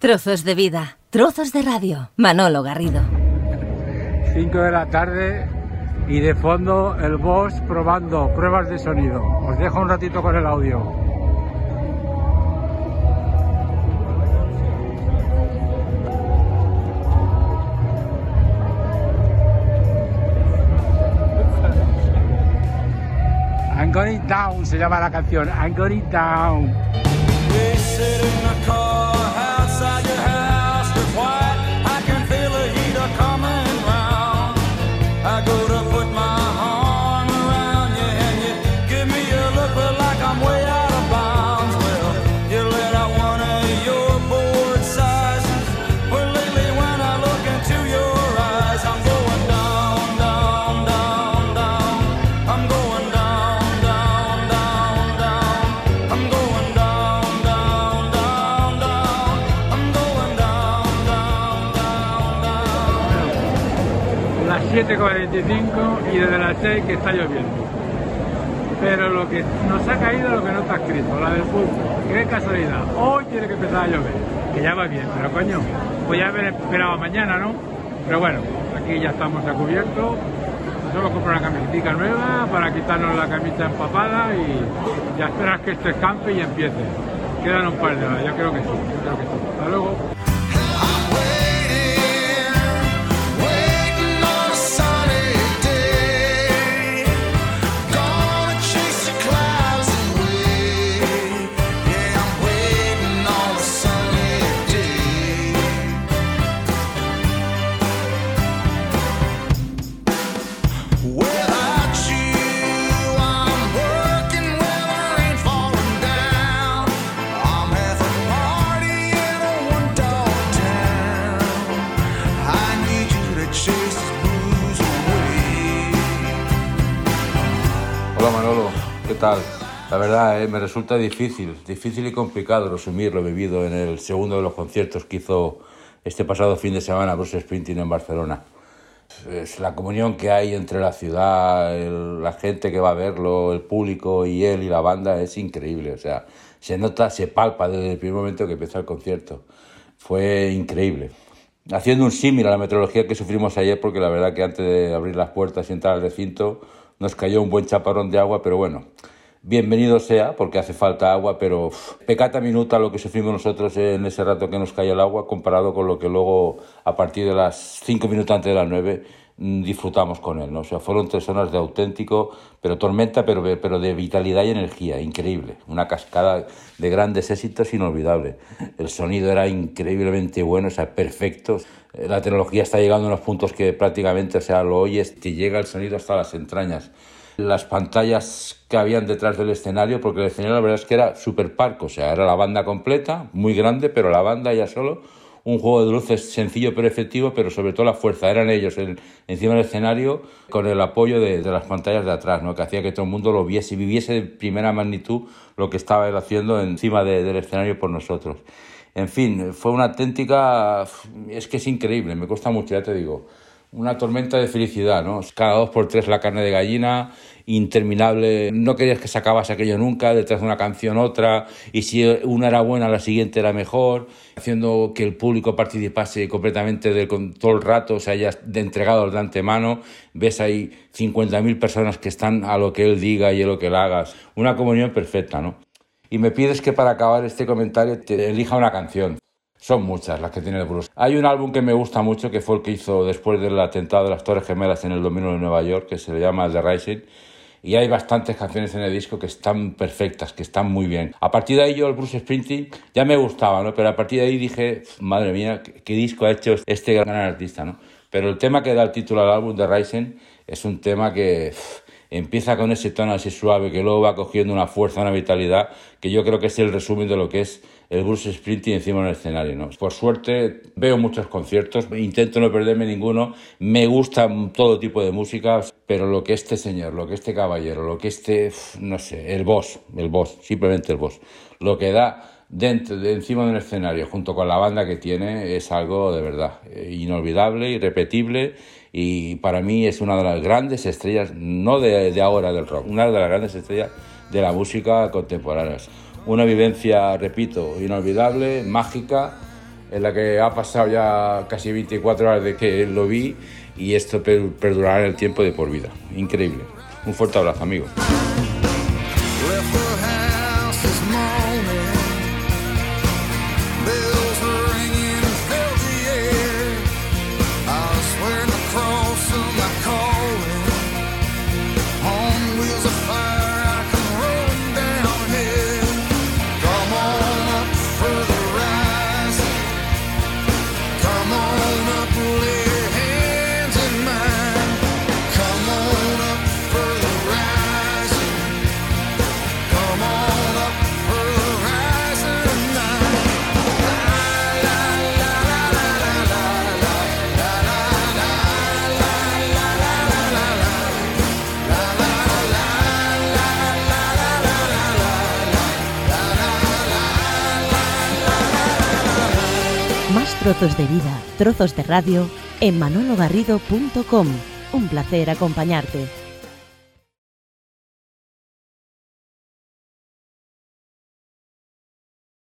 Trozos de vida, trozos de radio. Manolo Garrido. 5 de la tarde y de fondo el boss probando pruebas de sonido. Os dejo un ratito con el audio. I'm going down se llama la canción. I'm going down. 7.45 y desde las 6 que está lloviendo. Pero lo que nos ha caído lo que no está escrito, la del fútbol. Qué casualidad, hoy tiene que empezar a llover, que ya va bien, pero coño, pues ya haber esperado mañana, ¿no? Pero bueno, aquí ya estamos a cubierto. Solo compro una camiseta nueva para quitarnos la camisa empapada y ya esperas que esto escampe y empiece. Quedan un par de horas, yo yo creo que sí. Hasta luego. Hola Manolo, ¿qué tal? La verdad, eh, me resulta difícil, difícil y complicado resumir lo vivido en el segundo de los conciertos que hizo este pasado fin de semana Bruce Springsteen en Barcelona. Es la comunión que hay entre la ciudad, el- la gente que va a verlo, el público y él y la banda es increíble. O sea, se nota, se palpa desde el primer momento que empezó el concierto. Fue increíble. Haciendo un símil a la meteorología que sufrimos ayer, porque la verdad que antes de abrir las puertas y entrar al recinto nos cayó un buen chaparrón de agua, pero bueno, bienvenido sea, porque hace falta agua, pero pecata minuta lo que sufrimos nosotros en ese rato que nos cayó el agua, comparado con lo que luego, a partir de las cinco minutos antes de las nueve, mm, disfrutamos con él, ¿no? O sea, fueron tres horas de auténtico, pero tormenta, pero, pero de vitalidad y energía, increíble. Una cascada de grandes éxitos inolvidable. El sonido era increíblemente bueno, o sea, perfecto. La tecnología está llegando a unos puntos que prácticamente, o sea, lo oyes, te llega el sonido hasta las entrañas. Las pantallas que habían detrás del escenario, porque el escenario la verdad es que era super parco, o sea, era la banda completa, muy grande, pero la banda ya solo, un juego de luces sencillo pero efectivo, pero sobre todo la fuerza, eran ellos en- encima del escenario con el apoyo de, de las pantallas de atrás, ¿no? que hacía que todo el mundo lo viese y viviese de primera magnitud lo que estaba él haciendo encima de- del escenario por nosotros. En fin, fue una auténtica, es que es increíble, me cuesta mucho, ya te digo una tormenta de felicidad, ¿no? Cada dos por tres la carne de gallina, interminable, no querías que se acabase aquello nunca, detrás de una canción otra, y si una era buena, la siguiente era mejor, haciendo que el público participase completamente del, todo el rato, o sea, ya de entregado de antemano, ves ahí 50.000 personas que están a lo que él diga y a lo que él hagas, una comunión perfecta, ¿no? Y me pides que para acabar este comentario te elija una canción. Son muchas las que tiene el Bruce. Hay un álbum que me gusta mucho, que fue el que hizo después del atentado de las Torres Gemelas en el dominio de Nueva York, que se le llama The Rising. Y hay bastantes canciones en el disco que están perfectas, que están muy bien. A partir de ahí yo el Bruce Springsteen ya me gustaba, ¿no? Pero a partir de ahí dije, madre mía, qué, qué disco ha hecho este gran artista, ¿no? Pero el tema que da el título al álbum, The Rising, es un tema que empieza con ese tono así suave, que luego va cogiendo una fuerza, una vitalidad, que yo creo que es el resumen de lo que es el Bruce Springsteen encima del escenario, ¿no? Por suerte veo muchos conciertos, intento no perderme ninguno, me gusta todo tipo de música, pero lo que este señor, lo que este caballero, lo que este, no sé, el boss, el boss, simplemente el boss, lo que da dentro, de encima de escenario junto con la banda que tiene es algo de verdad eh, inolvidable, irrepetible y para mí es una de las grandes estrellas, no de, de ahora del rock, una de las grandes estrellas de la música contemporánea. Una vivencia, repito, inolvidable, mágica en la que ha pasado ya casi 24 horas de que lo vi y esto perdurará en el tiempo de por vida. Increíble. Un fuerte abrazo, amigo. Trozos de vida, trozos de radio en manologarrido.com. Un placer acompañarte.